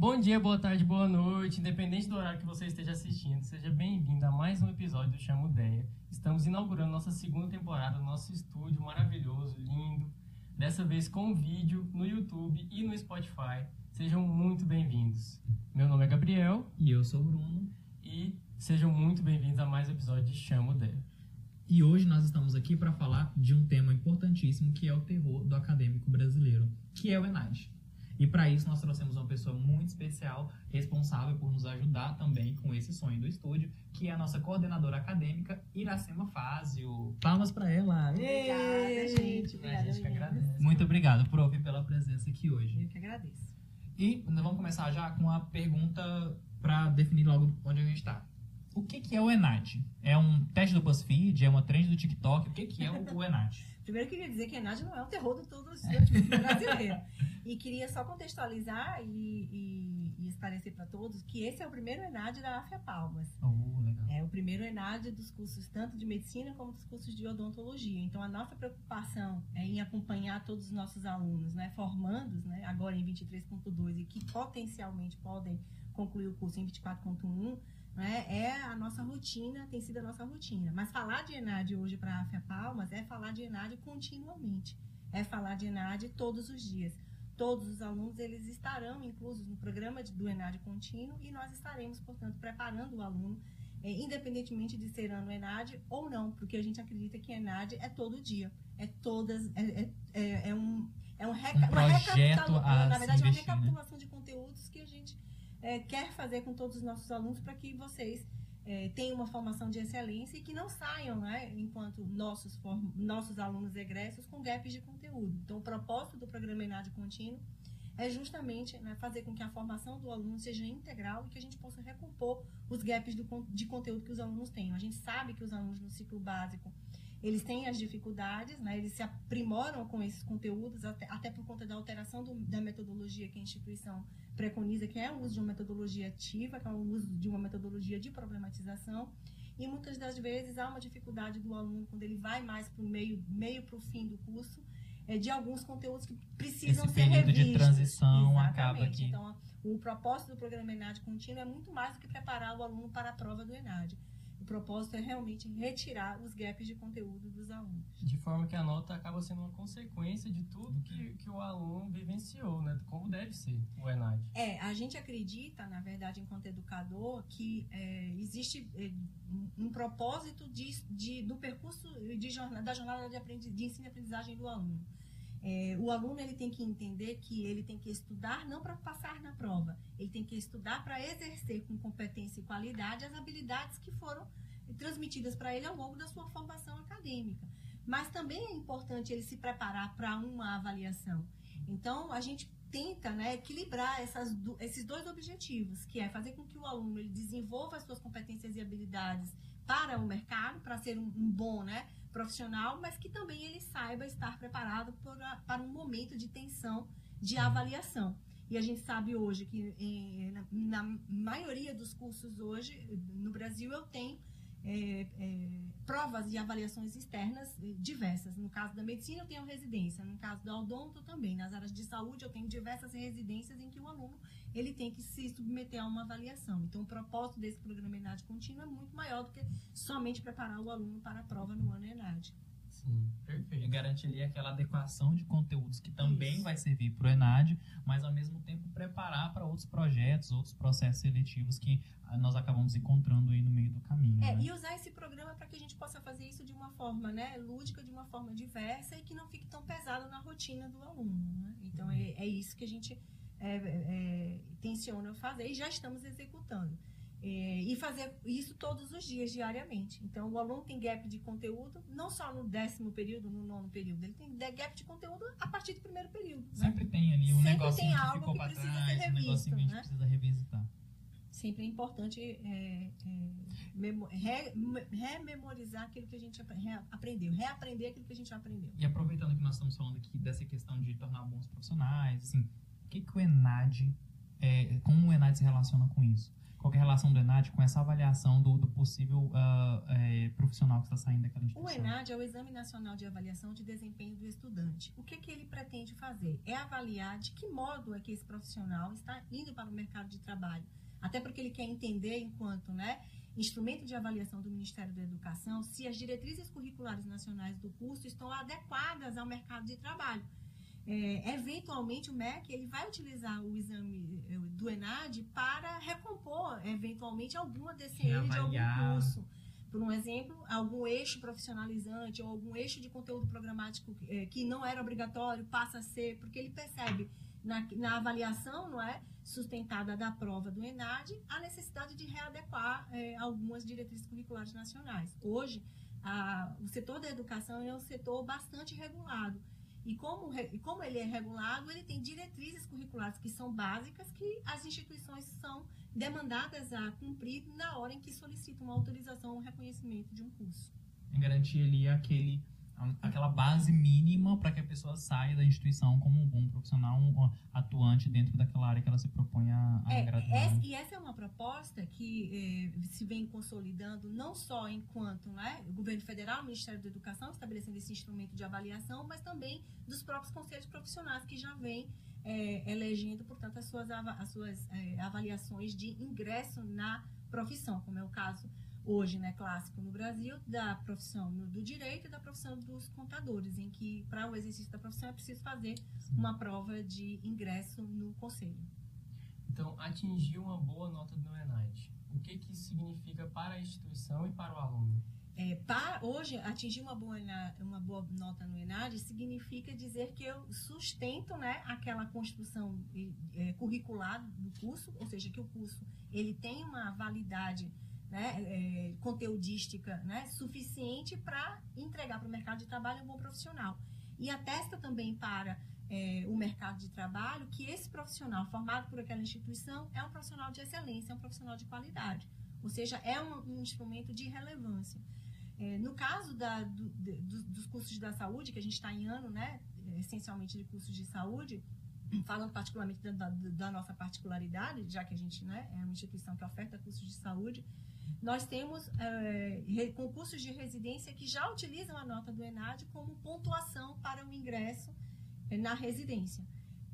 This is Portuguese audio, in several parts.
Bom dia, boa tarde, boa noite, independente do horário que você esteja assistindo, seja bem-vindo a mais um episódio do Chamo Deia. Estamos inaugurando nossa segunda temporada no nosso estúdio maravilhoso, lindo, dessa vez com vídeo no YouTube e no Spotify. Sejam muito bem-vindos. Meu nome é Gabriel. E eu sou o Bruno. E sejam muito bem-vindos a mais um episódio de Chamo Deia. E hoje nós estamos aqui para falar de um tema importantíssimo que é o terror do acadêmico brasileiro, que é o ENAD. E para isso nós trouxemos uma pessoa muito especial, responsável por nos ajudar também com esse sonho do estúdio, que é a nossa coordenadora acadêmica, Iracema Fázio. Palmas para ela! Obrigada, gente. Obrigada, a gente que agradece. Muito obrigado, prof, pela presença aqui hoje. Eu que agradeço. E vamos começar já com a pergunta para definir logo onde a gente está. O que, que é o ENAD? É um teste do BuzzFeed? É uma trend do TikTok? O que, que é o, o ENAD? Primeiro, eu queria dizer que ENAD não é um terror de todo brasileiro. E queria só contextualizar e, e, e esclarecer para todos que esse é o primeiro ENAD da AFIA Palmas. Oh, legal. É o primeiro ENAD dos cursos tanto de medicina como dos cursos de odontologia. Então, a nossa preocupação é em acompanhar todos os nossos alunos, né, formandos, né, agora em 23.2 e que potencialmente podem concluir o curso em 24.1, né, é a nossa rotina, tem sido a nossa rotina. Mas falar de ENAD hoje para a AFIA Palmas é falar de ENAD continuamente. É falar de ENAD todos os dias. Todos os alunos eles estarão inclusos no programa de, do ENAD contínuo e nós estaremos, portanto, preparando o aluno, é, independentemente de ser ano ENAD ou não, porque a gente acredita que ENAD é todo dia. É todas. É, é, é, é um. É um, reca, Um projeto a na verdade, uma né? recapitulação de conteúdos que a gente é, quer fazer com todos os nossos alunos para que vocês é, tenham uma formação de excelência e que não saiam, né, enquanto nossos, form- nossos alunos egressos, com gaps de conteúdo. Então, o propósito do programa ENAD Contínuo é justamente né, fazer com que a formação do aluno seja integral e que a gente possa recompor os gaps do de conteúdo que os alunos têm. A gente sabe que os alunos no ciclo básico eles têm as dificuldades, né? eles se aprimoram com esses conteúdos, até, até por conta da alteração do- da metodologia que a instituição preconiza, que é o uso de uma metodologia ativa, que é o uso de uma metodologia de problematização. E muitas das vezes há uma dificuldade do aluno, quando ele vai mais para o meio, meio para o fim do curso, é, de alguns conteúdos que precisam Esse ser período de revistos. transição acaba Exatamente. que- Então, o propósito do programa ENAD contínuo é muito mais do que preparar o aluno para a prova do ENAD. O propósito é realmente retirar os gaps de conteúdo dos alunos. De forma que a nota acaba sendo uma consequência de tudo que, que o aluno vivenciou, né? Como deve ser o ENAD. É, a gente acredita, na verdade, enquanto educador, que é, existe é, um- um propósito de, de- do percurso de jornada, da jornada de, aprendi, de ensino e aprendizagem do aluno. É, o aluno ele tem que entender que ele tem que estudar não para passar na prova, ele tem que estudar para exercer com competência e qualidade as habilidades que foram transmitidas para ele ao longo da sua formação acadêmica. Mas também é importante ele se preparar para uma avaliação. Então, a gente tenta né, equilibrar essas, esses dois objetivos, que é fazer com que o aluno ele desenvolva as suas competências e habilidades para o mercado, para ser um, um bom né, profissional, mas que também ele saiba estar preparado para, para um momento de tensão de avaliação. E a gente sabe hoje que eh, na, na maioria dos cursos hoje no Brasil eu tenho é, é, provas e avaliações externas diversas. No caso da medicina, eu tenho residência. No caso da odonto, também. Nas áreas de saúde, eu tenho diversas residências em que o aluno ele tem que se submeter a uma avaliação. Então, o propósito desse programa ENAD contínuo é muito maior do que somente preparar o aluno para a prova no ano ENAD. Sim, E perfeito. garantir ali aquela adequação de conteúdos que também Isso. vai servir para o ENAD, mas ao mesmo tempo preparar para outros projetos, outros processos seletivos que ah, nós acabamos encontrando aí no meio do caminho. É, né? e usar esse programa para que a gente possa fazer isso de uma forma né, lúdica, de uma forma diversa e que não fique tão pesado na rotina do aluno. né? Então, é, é isso que a gente é, é, fazer e já estamos executando. É, e fazer isso todos os dias, diariamente. Então, o aluno tem gap de conteúdo, não só no décimo período, no nono período, ele tem gap de conteúdo a partir do primeiro período. né? Sempre tem ali um Sempre negocinho tem que algo ficou que precisa trás, ser um que revisto, né? precisa revisitar. Sempre é importante é, é, memo- re- me- rememorizar aquilo que a gente apre- re- aprendeu, reaprender aquilo que a gente aprendeu. E aproveitando que nós estamos falando aqui dessa questão de tornar bons profissionais, assim, que, que o ENAD, é, como o ENAD se relaciona com isso? Qual é a relação do ENAD com essa avaliação do, do possível uh, é, profissional que está saindo daquela instituição? O ENAD é o Exame Nacional de Avaliação de Desempenho do Estudante. O que, que ele pretende fazer? É avaliar de que modo é que esse profissional está indo para o mercado de trabalho. Até porque ele quer entender, enquanto né, instrumento de avaliação do Ministério da Educação, se as diretrizes curriculares nacionais do curso estão adequadas ao mercado de trabalho. É, eventualmente o MEC ele vai utilizar o exame eh, do ENAD para recompor eventualmente alguma DCN de algum curso. Por um exemplo, algum eixo profissionalizante ou algum eixo de conteúdo programático é, que não era obrigatório passa a ser, porque ele percebe na, na avaliação não é, sustentada da prova do ENAD a necessidade de readequar é, algumas diretrizes curriculares nacionais. Hoje, a, o setor da educação é um setor bastante regulado. E como, e como ele é regulado, ele tem diretrizes curriculares que são básicas que as instituições são demandadas a cumprir na hora em que solicitam uma autorização ou reconhecimento de um curso. Garantir ali aquele aquela base mínima para que a pessoa saia da instituição como um bom profissional um atuante dentro daquela área que ela se propõe a, a é, graduar. Essa, né? e essa é uma proposta que eh, se vem consolidando não só enquanto né, o governo federal, o Ministério da Educação estabelecendo esse instrumento de avaliação, mas também dos próprios conselhos profissionais que já vêm eh, elegendo, portanto, as suas, as suas eh, avaliações de ingresso na profissão, como é o caso hoje, né, clássico no Brasil, da profissão do direito e da profissão dos contadores, em que para o exercício da profissão é preciso fazer uma prova de ingresso no conselho. Então, atingir uma boa nota do ENAD, o que, que isso significa para a instituição e para o aluno? É, para, hoje, atingir uma boa, uma boa nota no ENAD significa dizer que eu sustento né, aquela construção é, curricular do curso, ou seja, que o curso ele tem uma validade né, é, conteudística né, suficiente para entregar para o mercado de trabalho um bom profissional. E atesta também para é, o mercado de trabalho que esse profissional formado por aquela instituição é um profissional de excelência, é um profissional de qualidade. Ou seja, é um, um instrumento de relevância. É, no caso da, do, do, dos cursos da saúde, que a gente está em ano, né, essencialmente de cursos de saúde, falando particularmente da, da, da, nossa particularidade, já que a gente né, é uma instituição que oferta cursos de saúde, nós temos é, concursos de residência que já utilizam a nota do ENAD como pontuação para o ingresso é, na residência.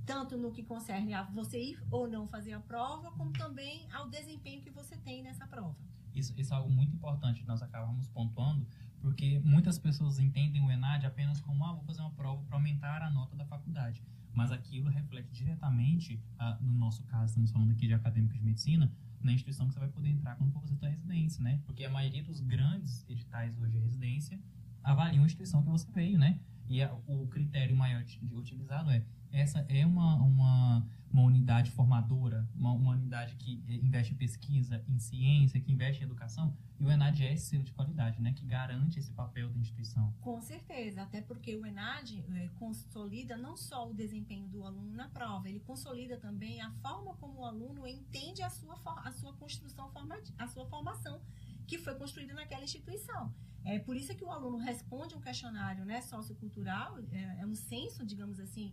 Tanto no que concerne a você ir ou não fazer a prova, como também ao desempenho que você tem nessa prova. Isso, isso é algo muito importante nós acabamos pontuando, porque muitas pessoas entendem o ENAD apenas como, ah, vou fazer uma prova para aumentar a nota da faculdade. Mas aquilo reflete diretamente, ah, no nosso caso, estamos falando aqui de acadêmicos de medicina, na instituição que você vai poder entrar quando for fazer sua residência, né? Porque a maioria dos grandes editais hoje de residência avaliam a instituição que você veio, né? E a, o critério maior utilizado é essa é uma, uma, uma unidade formadora, uma, uma, unidade que investe em pesquisa, em ciência, que investe em educação, e o ENAD é esse selo de qualidade, né, que garante esse papel da instituição. Com certeza, até porque o ENAD é, consolida não só o desempenho do aluno na prova, ele consolida também a forma como o aluno entende a sua, a sua construção, a sua formação, que foi construída naquela instituição. É por isso que o aluno responde um questionário né, sociocultural, é, é um censo, digamos assim,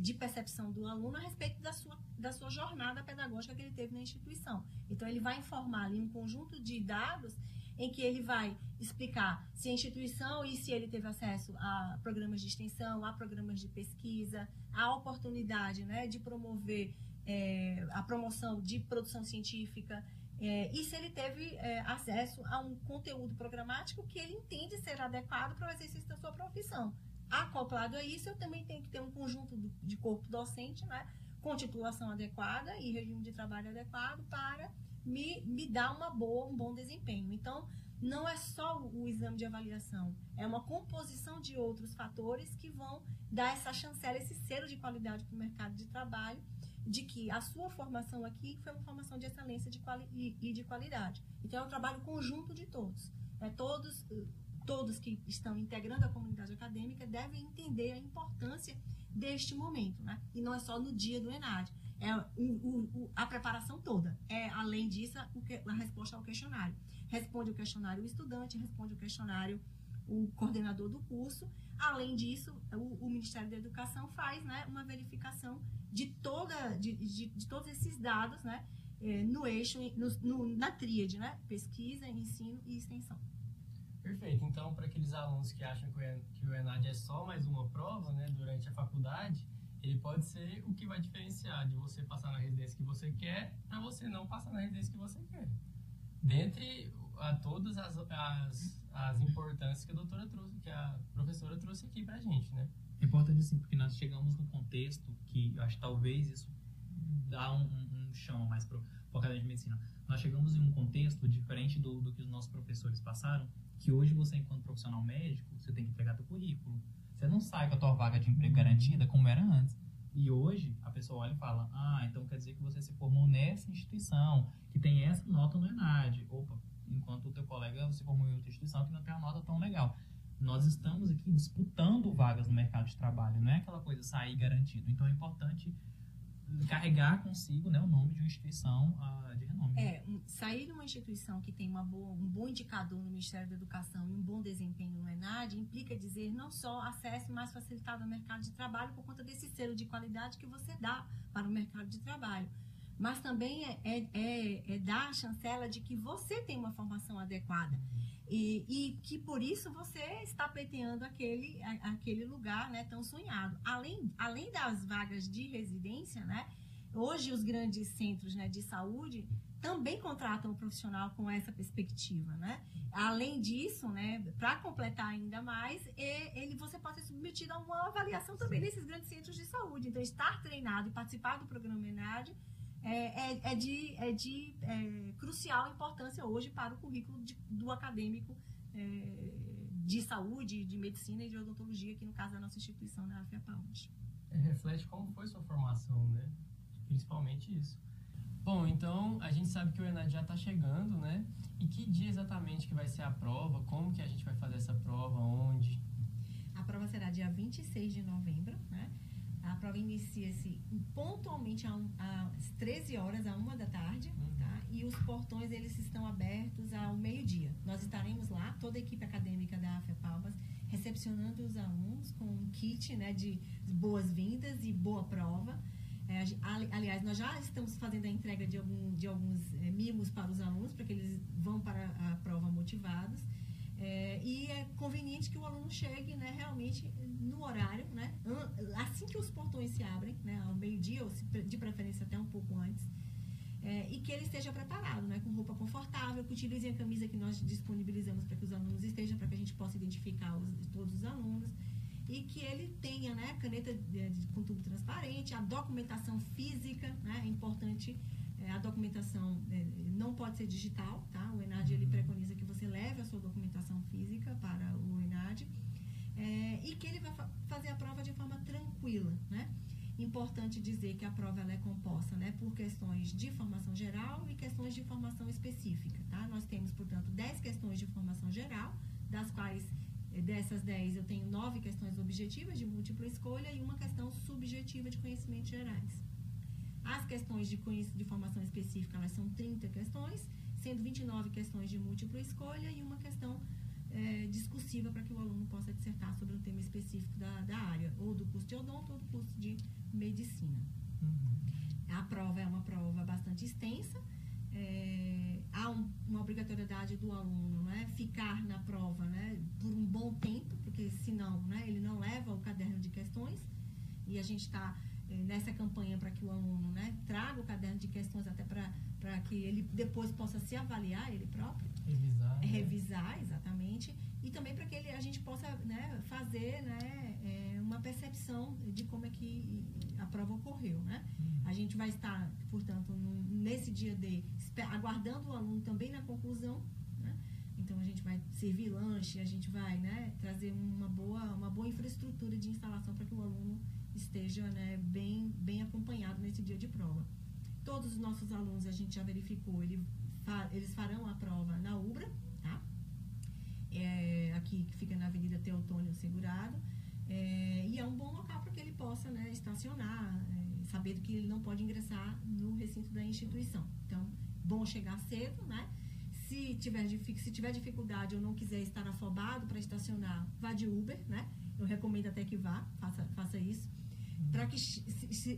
de percepção do aluno a respeito da sua, da sua jornada pedagógica que ele teve na instituição. Então, ele vai informar ali um conjunto de dados em que ele vai explicar se a instituição e se ele teve acesso a programas de extensão, a programas de pesquisa, a oportunidade né, de promover é, a promoção de produção científica, é, e se ele teve é, acesso a um conteúdo programático que ele entende ser adequado para o exercício da sua profissão. Acoplado a isso, eu também tenho que ter um conjunto de corpo docente, né, com titulação adequada e regime de trabalho adequado para me, me dar uma boa, um bom desempenho. Então, não é só o exame de avaliação, é uma composição de outros fatores que vão dar essa chancela, esse selo de qualidade para o mercado de trabalho, de que a sua formação aqui foi uma formação de excelência de e, de qualidade. Então, é um trabalho conjunto de todos. É todos todos que estão integrando a comunidade acadêmica devem entender a importância deste momento, né? E não é só no dia do ENAD, é o, o, a preparação toda. É, além disso, a, resposta ao questionário. Responde o questionário o estudante, responde o questionário o coordenador do curso. Além disso, o, o Ministério da Educação faz né, uma verificação de, toda, de, de, de todos esses dados, né? é, no eixo, no, no, na tríade, né? Pesquisa, ensino e extensão. Perfeito. Então, para aqueles alunos que acham que o ENAD é só mais uma prova, né, durante a faculdade, ele pode ser o que vai diferenciar de você passar na residência que você quer para você não passar na residência que você quer. Dentre a todas as, as, as importâncias que a doutora trouxe, que a professora trouxe aqui para a gente, né? É importante sim, porque nós chegamos num contexto que eu acho que talvez isso dá um, um, um chão mais para o acadêmico de medicina. Nós chegamos em um contexto diferente do, do que os nossos professores passaram, que hoje você, enquanto profissional médico, você tem que entregar teu currículo. Você não sai com a tua vaga de emprego garantida como era antes. E hoje a pessoa olha e fala: Ah, então quer dizer que você se formou nessa instituição, que tem essa nota no ENAD. Opa, enquanto o teu colega se formou em outra instituição que não tem uma nota tão legal. Nós estamos aqui disputando vagas no mercado de trabalho, não é aquela coisa sair garantido. Então é importante carregar consigo né, o nome de uma instituição uh, de renome. É, sair de uma instituição que tem uma boa, um bom indicador no Ministério da Educação e um bom desempenho no ENAD implica dizer não só acesso mais facilitado ao mercado de trabalho por conta desse selo de qualidade que você dá para o mercado de trabalho, mas também é, é, é, é dar a chancela de que você tem uma formação adequada. E, e, que por isso você está pleiteando aquele, aquele lugar né, tão sonhado. Além, além das vagas de residência, né, hoje os grandes centros né, de saúde também contratam o profissional com essa perspectiva, né? Além disso, né, para completar ainda mais, ele, você pode ser submetido a uma avaliação também nesses grandes centros de saúde. Então, estar treinado e participar do programa ENAD é, é, é, de, é de é, crucial importância hoje para o currículo de, do acadêmico é, de saúde, de medicina e de odontologia, aqui no caso da nossa instituição, na AFIAPAUD. É, reflete como foi sua formação, né? Principalmente isso. Bom, então a gente sabe que o ENAD já está chegando, né? E que dia exatamente que vai ser a prova? Como que a gente vai fazer essa prova? Onde? A prova será dia 26 de novembro? A prova inicia-se pontualmente às 13 horas, a 1 da tarde, uhum. tá? E os portões, eles estão abertos ao meio-dia. Nós estaremos lá, toda a equipe acadêmica da AFEA Palmas, recepcionando os alunos com um kit né, de boas-vindas e boa prova. É, aliás, nós já estamos fazendo a entrega de, algum, de alguns é, mimos para os alunos, para que eles vão para a prova motivados. É, e é conveniente que o aluno chegue né, realmente no horário, né, assim que os portões se abrem, né, ao meio-dia, ou de preferência até um pouco antes, é, e que ele esteja preparado, né, com roupa confortável, que utilize a camisa que nós disponibilizamos para que os alunos estejam, para que a gente possa identificar os, todos os alunos, e que ele tenha né, caneta de, de, com tubo transparente, a documentação física, né, é importante a documentação é, não pode ser digital, tá? O ENAD ele uhum. preconiza que você leve a sua documentação física para o ENAD é, e que ele vai fa fazer a prova de forma tranquila, né? Importante dizer que a prova ela é composta né, por questões de formação geral e questões de formação específica, tá? Nós temos, portanto, 10 questões de formação geral, das quais é, dessas 10 eu tenho 9 questões objetivas de múltipla escolha e uma questão subjetiva de conhecimentos gerais. As questões de, de formação específica, elas são 30 questões, sendo 29 questões de múltipla escolha e uma questão é, discursiva para que o aluno possa dissertar sobre um tema específico da, da área, ou do curso de odonto ou do curso de medicina. Uhum. A prova é uma prova bastante extensa, é, há um, uma obrigatoriedade do aluno né, ficar na prova né, por um bom tempo, porque senão né, ele não leva o caderno de questões, e a gente está nessa campanha para que o aluno né, traga o caderno de questões até para que ele depois possa se avaliar ele próprio. Revisar. Né? Revisar, exatamente. E também para que ele, a gente possa né, fazer né, é, uma percepção de como é que a prova ocorreu. Né? Uhum. A gente vai estar, portanto, nesse dia de aguardando o aluno também na conclusão. Né? Então a gente vai servir lanche, a gente vai né, trazer uma boa, uma boa infraestrutura de instalação para que o aluno esteja né, bem, bem acompanhado nesse dia de prova. Todos os nossos alunos, a gente já verificou, ele, eles farão a prova na UBRA, tá? É, aqui que fica na Avenida Teotônio Segurado. É, e é um bom local para que ele possa né, estacionar, é, sabendo que ele não pode ingressar no recinto da instituição. Então, bom chegar cedo, né? Se tiver, se tiver dificuldade ou não quiser estar afobado para estacionar, vá de Uber, né? Eu recomendo até que vá, faça, faça isso para que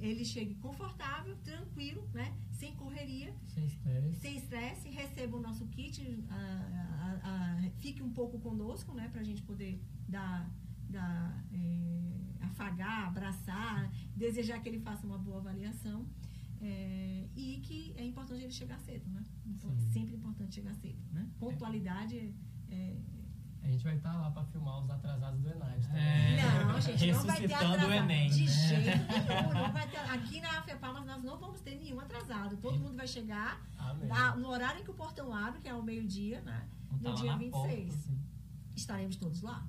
ele chegue confortável, tranquilo, né? Sem correr correria, Sem estresse. receba o nosso kit, a- a- a- fique um pouco conosco, né, pra gente poder dar, dar é, afagar, abraçar, desejar que ele faça uma boa avaliação. é, e que é importante ele chegar cedo, né? Sim. Sempre importante chegar cedo, né? Pontualidade é, A gente vai estar lá para filmar os atrasados do Enad. também. É. Não, gente, não vai ter Ressuscitando atrasado. o Enem, de né? jeito nenhum. Não vai ter, aqui na FEPALMAS nós não vamos ter nenhum atrasado. Todo mundo vai chegar no horário em que o portão abre, que é ao meio-dia, né? Tá No dia na 26. porta, assim. Estaremos todos lá.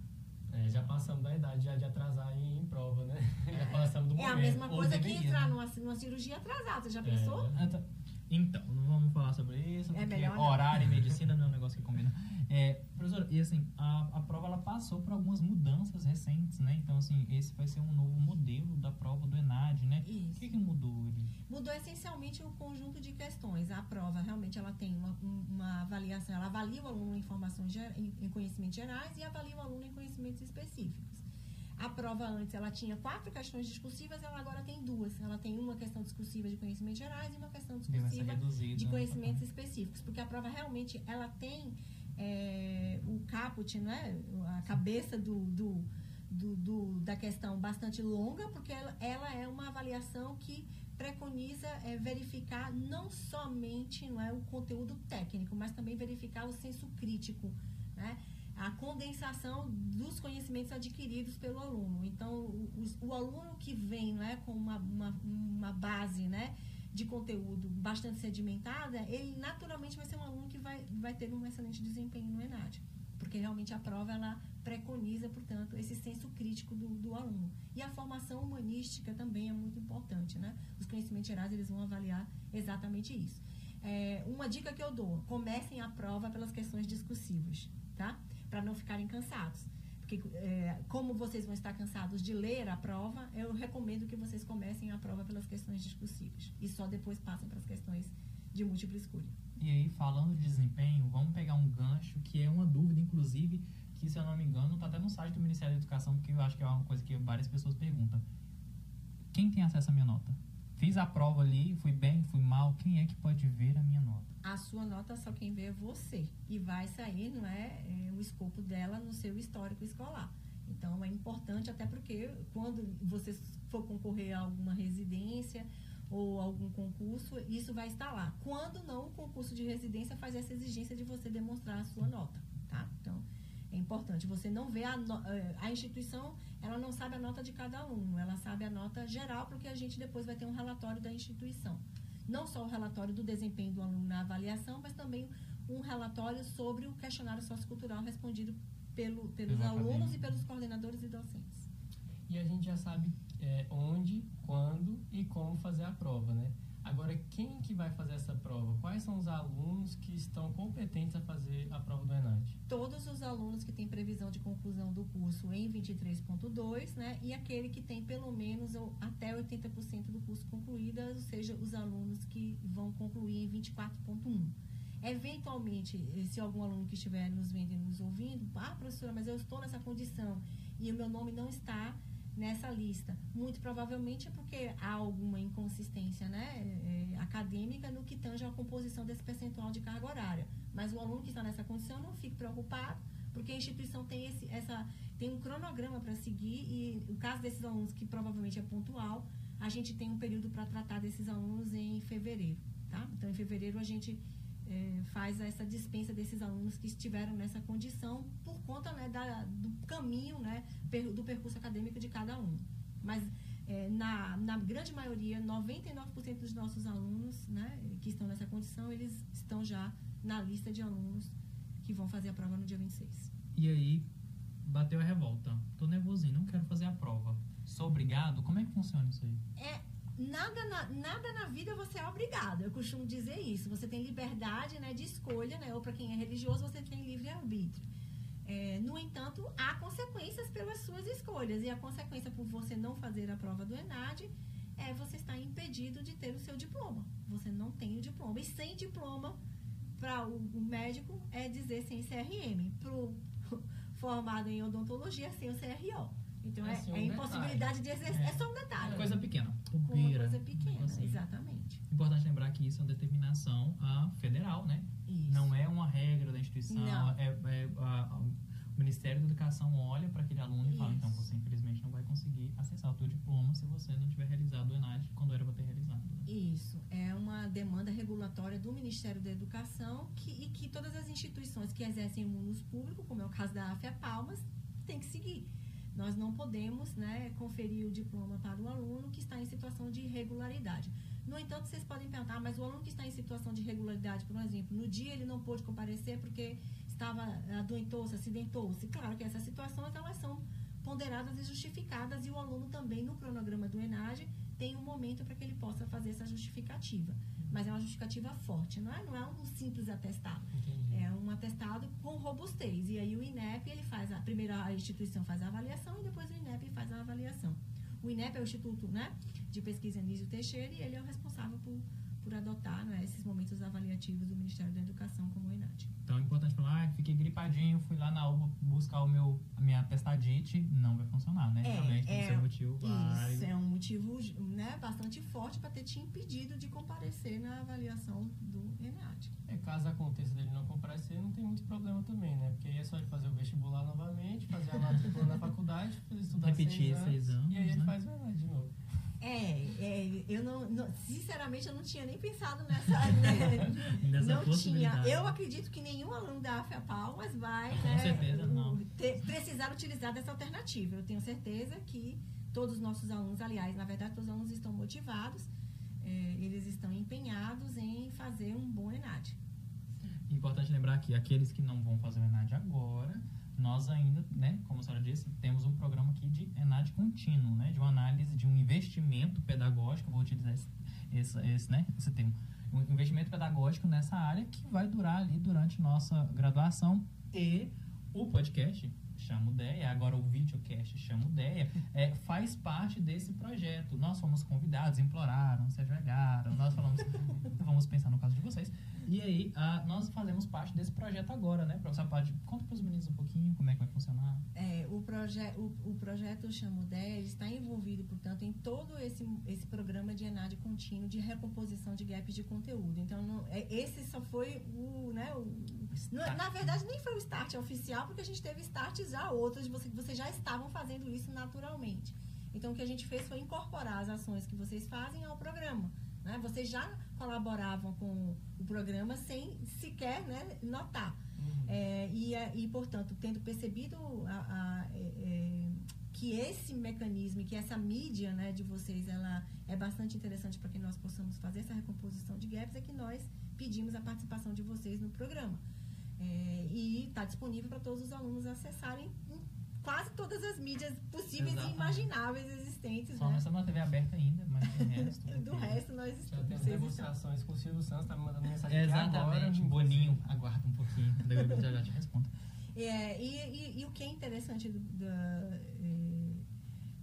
É, já passamos da idade já de atrasar em, em prova, né? Já passamos do É momento. a mesma coisa que entrar né? numa, numa cirurgia atrasada. Você já pensou? É. Tá. Então, não vamos falar sobre isso, É porque melhor horário e medicina não é um negócio que combina. É, professora, e assim, a, a prova ela passou por algumas mudanças recentes, né? Então, assim, esse vai ser um novo modelo da prova do ENAD, né? O Isso. que, que mudou ali? Mudou essencialmente o conjunto de questões. A prova realmente ela tem uma, um- uma avaliação, ela avalia o aluno em informações ger- em, em conhecimentos gerais e avalia o aluno em conhecimentos específicos. A prova antes ela tinha quatro questões discursivas, ela agora tem duas. Ela tem uma questão discursiva de conhecimentos gerais e uma questão discursiva reduzida. de né? conhecimentos específicos, porque a prova realmente ela tem é, o caput, né, a cabeça do, do, do- do- da questão bastante longa, porque ela, ela é uma avaliação que preconiza é, verificar não somente não é, o conteúdo técnico, mas também verificar o senso crítico, né? a condensação dos conhecimentos adquiridos pelo aluno. Então, o, o- o aluno que vem né, com uma, uma, uma base né, de conteúdo bastante sedimentada, ele naturalmente vai ser um aluno que vai, vai ter um excelente desempenho no ENAD. Porque realmente a prova ela preconiza, portanto, esse senso crítico do, do aluno. E a formação humanística também é muito importante, né? Os conhecimentos gerais eles vão avaliar exatamente isso. É, uma dica que eu dou: comecem a prova pelas questões discursivas, tá? Para não ficarem cansados. Porque, é, como vocês vão estar cansados de ler a prova, eu recomendo que vocês comecem a prova pelas questões discursivas e só depois passem para as questões de múltipla escolha. E aí, falando de desempenho, vamos pegar um gancho que é uma dúvida, inclusive, que se eu não me engano, tá até no site do Ministério da Educação, porque eu acho que é uma coisa que várias pessoas perguntam. Quem tem acesso à minha nota? Fiz a prova ali, fui bem, fui mal, quem é que pode ver a minha nota? A sua nota só quem vê é você. E vai sair, não é, é, o escopo dela no seu histórico escolar. Então é importante, até porque quando você for concorrer a alguma residência ou algum concurso, isso vai estar lá. Quando não, o concurso de residência faz essa exigência de você demonstrar a sua nota, tá? Então, é importante. Você não vê a, eh, a instituição, ela não sabe a nota de cada aluno, ela sabe a nota geral, porque a gente depois vai ter um relatório da instituição. Não só o relatório do desempenho do aluno na avaliação, mas também um relatório sobre o questionário sociocultural respondido pelo, pelos Pelo alunos e pelos coordenadores e docentes. E a gente já sabe é, onde, quando e como fazer a prova, né? Agora, quem que vai fazer essa prova? Quais são os alunos que estão competentes a fazer a prova do ENAD? todos os alunos que têm previsão de conclusão do curso em 23.2, né? E aquele que tem pelo menos ou até 80% do curso concluído, ou seja, os alunos que vão concluir em 24.1. Eventualmente, eh, se algum aluno que estiver nos vendo e nos ouvindo, ah, professora, mas eu estou nessa condição e o meu nome não está nessa lista. Muito provavelmente é porque há alguma inconsistência né, eh, acadêmica no que tange a composição desse percentual de carga horária. Mas o aluno que está nessa condição não fique preocupado, porque a instituição tem, esse, essa, tem um cronograma para seguir e o caso desses alunos, que provavelmente é pontual, a gente tem um período para tratar desses alunos em fevereiro. Tá? Então, em fevereiro, a gente eh, faz essa dispensa desses alunos que estiveram nessa condição por conta né, da, do caminho, né, per- do percurso acadêmico de cada aluno. Mas, eh, na, na grande maioria, 99% dos nossos alunos né, que estão nessa condição, eles estão já na lista de alunos que vão fazer a prova no dia 26. E aí, bateu a revolta. Tô nervosinho, não quero fazer a prova. Sou obrigado? Como é que funciona isso aí? É, nada, na, nada na vida você é obrigado. Eu costumo dizer isso. Você tem liberdade né, de escolha, né? Ou para quem é religioso, você tem livre-arbítrio. É, no entanto, há consequências pelas suas escolhas. E a consequência por você não fazer a prova do ENAD é você estar impedido de ter o seu diploma. Você não tem o diploma. E sem diploma, para o, o médico, é dizer sem CRM. Para o formado em odontologia, sem o CRO. Então, É é, assim, um é impossibilidade de exercer. É. só um detalhe Coisa pequena. uma Bobeira. coisa pequena, Assim. exatamente. Importante lembrar que isso é uma determinação ah, federal, né? Isso. Não é uma regra da instituição. Não. É, é- a- a- o Ministério da Educação olha para aquele aluno e fala: então Isso. você infelizmente não vai conseguir acessar o teu diploma se você não tiver realizado o ENAD quando era para ter realizado. né? Isso, é uma demanda regulatória do Ministério da Educação que, e que todas as instituições que exercem o mundo público, como é o caso da AFIA Palmas, tem que seguir. Nós não podemos né, conferir o diploma para o aluno que está em situação de irregularidade. No entanto, vocês podem perguntar, mas o aluno que está em situação de irregularidade, por exemplo, no dia ele não pôde comparecer porque estava adoentou-se, acidentou-se. Claro que essas situações elas são ponderadas e justificadas e o aluno também no cronograma do ENAD tem um momento para que ele possa fazer essa justificativa. Mas é uma justificativa forte, não é, não é um simples atestado. Entendi. Atestado com robustez. E aí o INEP, ele faz a primeiro a instituição faz a avaliação e depois o INEP faz a avaliação. O INEP é o Instituto né, de Pesquisa Anísio Teixeira e ele é o responsável por, por adotar né, esses momentos avaliativos do Ministério da Educação como o ENAD. Então é importante falar: ah, fiquei gripadinho, fui lá na UBA buscar o meu, a minha testadite. Não vai funcionar, né? É, Realmente tem que é, ser um motivo válido. Isso é um motivo né, bastante forte para ter te impedido de comparecer na avaliação do ENAD. É, caso aconteça dele não comparecer, não tem muito problema também, né? Porque aí é só ele fazer o vestibular novamente, fazer a matrícula na faculdade, fazer estudar Repetir seis seis anos, E aí ele né? faz verdade de novo. É, é, eu não, não- sinceramente eu não tinha nem pensado nessa, né? Nessa não tinha. Eu acredito que nenhum aluno da AFIA Palmas vai Com né, certeza, não. ter- precisar utilizar dessa alternativa. Eu tenho certeza que todos os nossos alunos, aliás, na verdade, todos os alunos estão motivados, é, eles estão empenhados em fazer um bom ENAD. Importante lembrar que aqueles que não vão fazer o ENAD agora, nós ainda, né, como a senhora disse, temos um programa aqui de ENAD contínuo, né, de uma análise de um investimento pedagógico, vou utilizar esse, esse, esse, né, esse termo, um investimento pedagógico nessa área que vai durar ali durante nossa graduação e o podcast Chama Ideia, agora o videocast Chama Ideia, é, faz parte desse projeto. Nós fomos convidados, imploraram, se ajoelharam, nós falamos, vamos pensar no caso de vocês. E aí, ah, nós fazemos parte desse projeto agora, né? Professor Pode, conta para os meninos um pouquinho como é que vai funcionar. É, o, proje o, o projeto Chamo 10 está envolvido, portanto, em todo esse, esse programa de ENAD contínuo de recomposição de gaps de conteúdo. Então, não- é, esse só foi o, né, o, na, na verdade, nem foi o start oficial, porque a gente teve starts já outros, você, vocês já estavam fazendo isso naturalmente. Então, o que a gente fez foi incorporar as ações que vocês fazem ao programa. Né? Vocês já colaboravam com o programa sem sequer né, notar. É, e, a- e, portanto, tendo percebido a- a- é, é, que esse mecanismo, que essa mídia né, de vocês, ela é bastante interessante para que nós possamos fazer essa recomposição de gaps, é que nós pedimos a participação de vocês no programa. É, e está disponível para todos os alunos acessarem em quase todas as mídias possíveis Exatamente. e imagináveis existentes. Só né? não estamos na TV aberta ainda, mas o resto. Do resto, nós Já estamos. temos vocês estão. negociações com o Silvio Santos, tá me mandando mensagem aqui agora. Exatamente, inclusive. Boninho, aguarda um pouquinho, daqui a pouco já já te respondo. É, e, e- e o que é interessante do- da, é,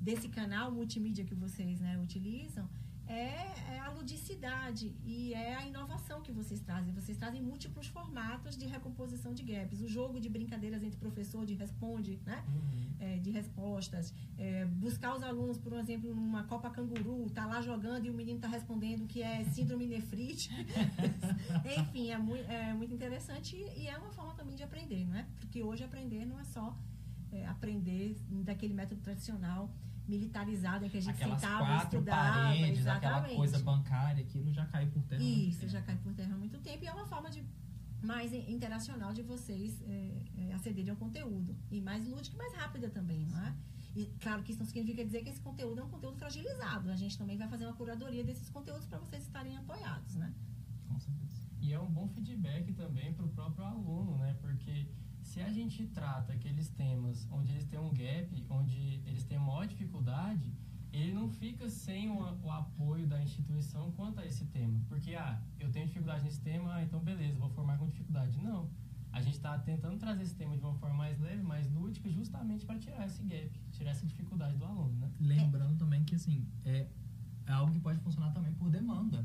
desse canal multimídia que vocês né, utilizam é, é a ludicidade e é a inovação que vocês trazem. Vocês trazem múltiplos formatos de recomposição de gaps. O jogo de brincadeiras entre professor de responde, né? Uhum. é, de respostas, é, buscar os alunos, por exemplo, numa Copa Canguru, tá lá jogando e o menino tá respondendo que é síndrome nefrite. Enfim, é muito, é muito interessante e é uma forma também de aprender, não é? Porque hoje aprender não é só é, aprender daquele método tradicional militarizado em que a gente Aquelas sentava quatro estudava. paredes, aquela exatamente. coisa bancária, aquilo já caiu por terra. Isso, já cai por terra há muito tempo e é uma forma de mais in- interacional de vocês é, é, acederem ao conteúdo. E mais lúdica e mais rápida também, não é? E claro que isso não significa dizer que esse conteúdo é um conteúdo fragilizado. A gente também vai fazer uma curadoria desses conteúdos para vocês estarem apoiados, né? Com certeza. E é um bom feedback também para o próprio aluno, né? Porque se a gente trata aqueles temas onde eles têm um gap, onde eles têm maior dificuldade, ele não fica sem o, o apoio da instituição quanto a esse tema. Porque, ah, eu tenho dificuldade nesse tema, ah, então beleza, vou formar com dificuldade. Não. A gente está tentando trazer esse tema de uma forma mais leve, mais lúdica, justamente para tirar esse gap, tirar essa dificuldade do aluno, né? Lembrando também que, assim, é, é algo que pode funcionar também por demanda.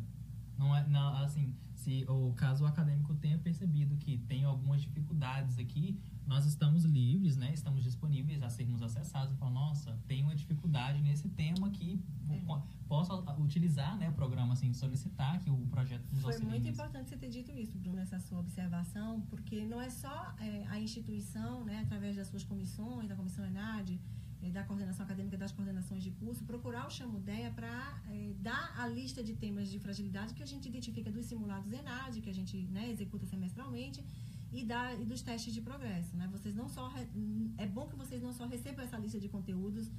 Não é, não, assim, se o caso acadêmico tenha percebido que tem algumas dificuldades aqui, nós estamos livres, né? Estamos disponíveis a sermos acessados e falar, nossa, tem uma dificuldade nesse tema aqui, vou- possa utilizar né, o programa, assim, solicitar que o projeto nos Foi muito importante você ter dito isso, Bruno, essa sua observação, porque não é só é, a instituição, né, através das suas comissões, da Comissão ENAD, eh, da coordenação acadêmica das coordenações de curso, procurar o Chamudeia para dar a lista de temas de fragilidade que a gente identifica dos simulados ENAD, que a gente né, executa semestralmente, e, da, e dos testes de progresso. Né? Vocês não só re- é bom que vocês não só recebam essa lista de conteúdos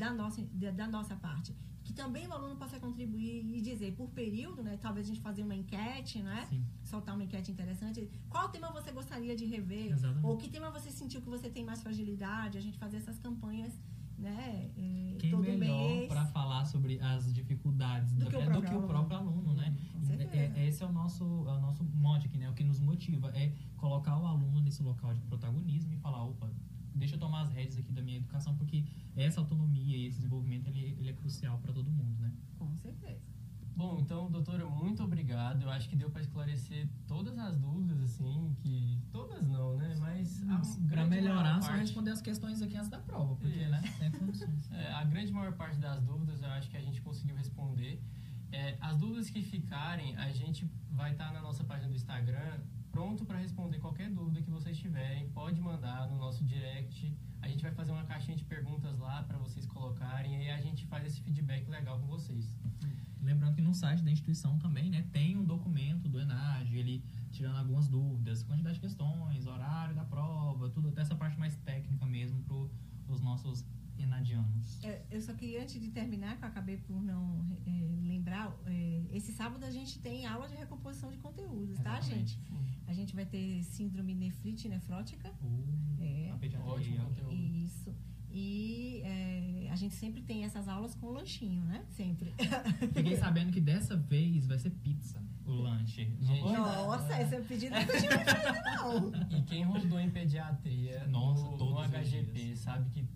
da nossa, da, nossa parte, que também o aluno possa contribuir e dizer por período, né? talvez a gente fazer uma enquete, né? Sim. soltar uma enquete interessante. Qual tema você gostaria de rever? Exatamente. Ou que tema você sentiu que você tem mais fragilidade? A gente fazer essas campanhas, né? é, Quem todo melhor para falar sobre as dificuldades Do da- que o do próprio que o aluno. próprio aluno, né? Com certeza. É- é- esse é o nosso, é o nosso mote aqui, né? O que nos motiva é colocar o aluno nesse local de protagonismo e falar, opa, deixa eu tomar as rédeas aqui da minha educação, porque essa autonomia e esse desenvolvimento, ele, ele é crucial para todo mundo, né? Com certeza. Bom, então, doutora, muito obrigado. Eu acho que deu para esclarecer todas as dúvidas, assim, que. Todas não, né? Mas. a Para grande melhorar, maior só parte- responder as questões aqui antes da prova, porque, Isso. né? Sem condições. É, a grande maior parte das dúvidas eu acho que a gente conseguiu responder. É, as dúvidas que ficarem, a gente vai estar na nossa página do Instagram pronto para responder qualquer dúvida que vocês tiverem. Pode mandar no nosso direct. A gente vai fazer uma caixinha de perguntas lá para vocês colocarem e a gente faz esse feedback legal com vocês. Lembrando que no site da instituição também, né, tem um documento do ENAD, ele tirando algumas dúvidas, quantidade de questões, horário da prova, tudo, até essa parte mais técnica mesmo para os nossos enadianos. É, eu só queria, antes de terminar, que eu acabei por não é, lembrar, é, esse sábado a gente tem aula de recomposição de conteúdos, tá, Exatamente. gente? A gente vai ter síndrome nefrite nefrótica. Uh, É. a pediatria. Conteúdo. Isso. E é, a gente sempre tem essas aulas com lanchinho, né? Sempre. Fiquei sabendo que dessa vez vai ser pizza, o lanche. Gente? Nossa, esse pedido não tinha não. E quem rodou em pediatria Nossa, no, no HGP dias. sabe que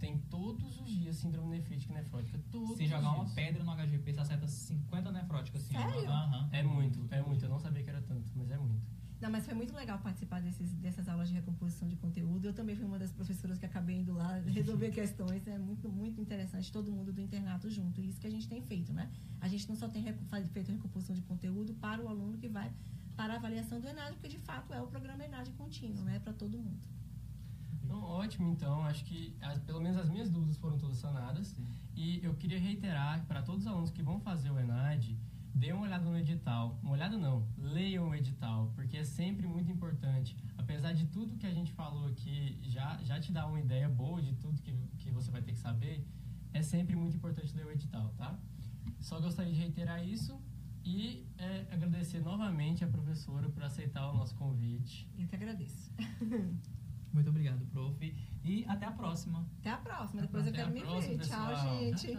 tem todos os dias síndrome nefrítica e nefrótica. Todos Se os jogar uma dias. pedra no HGP, você acerta 50 nefróticas assim. Sério? Aham. É muito, é muito. Eu não sabia que era tanto, mas é muito. Não, mas foi muito legal participar desses, dessas aulas de recomposição de conteúdo. Eu também fui uma das professoras que acabei indo lá resolver questões. É muito, muito interessante todo mundo do internato junto. E isso que a gente tem feito, né? A gente não só tem feito recomposição de conteúdo para o aluno que vai para a avaliação do ENAD, porque de fato é o programa ENAD contínuo, né? Para todo mundo. Então, ótimo, então. Acho que as- pelo menos as minhas dúvidas foram todas sanadas. E eu queria reiterar para todos os alunos que vão fazer o ENAD, dê uma olhada no edital. Uma olhada não, leiam o edital, porque é sempre muito importante. Apesar de tudo que a gente falou aqui, já, já te dá uma ideia boa de tudo que, que você vai ter que saber, é sempre muito importante ler o edital, tá? Só gostaria de reiterar isso e é, agradecer novamente a professora por aceitar o nosso convite. Eu que agradeço. Muito obrigado, prof. E até a próxima. Até a próxima. Depois eu Até quero a me próxima, ver. Tchau, pessoal. gente. Tchau, tchau.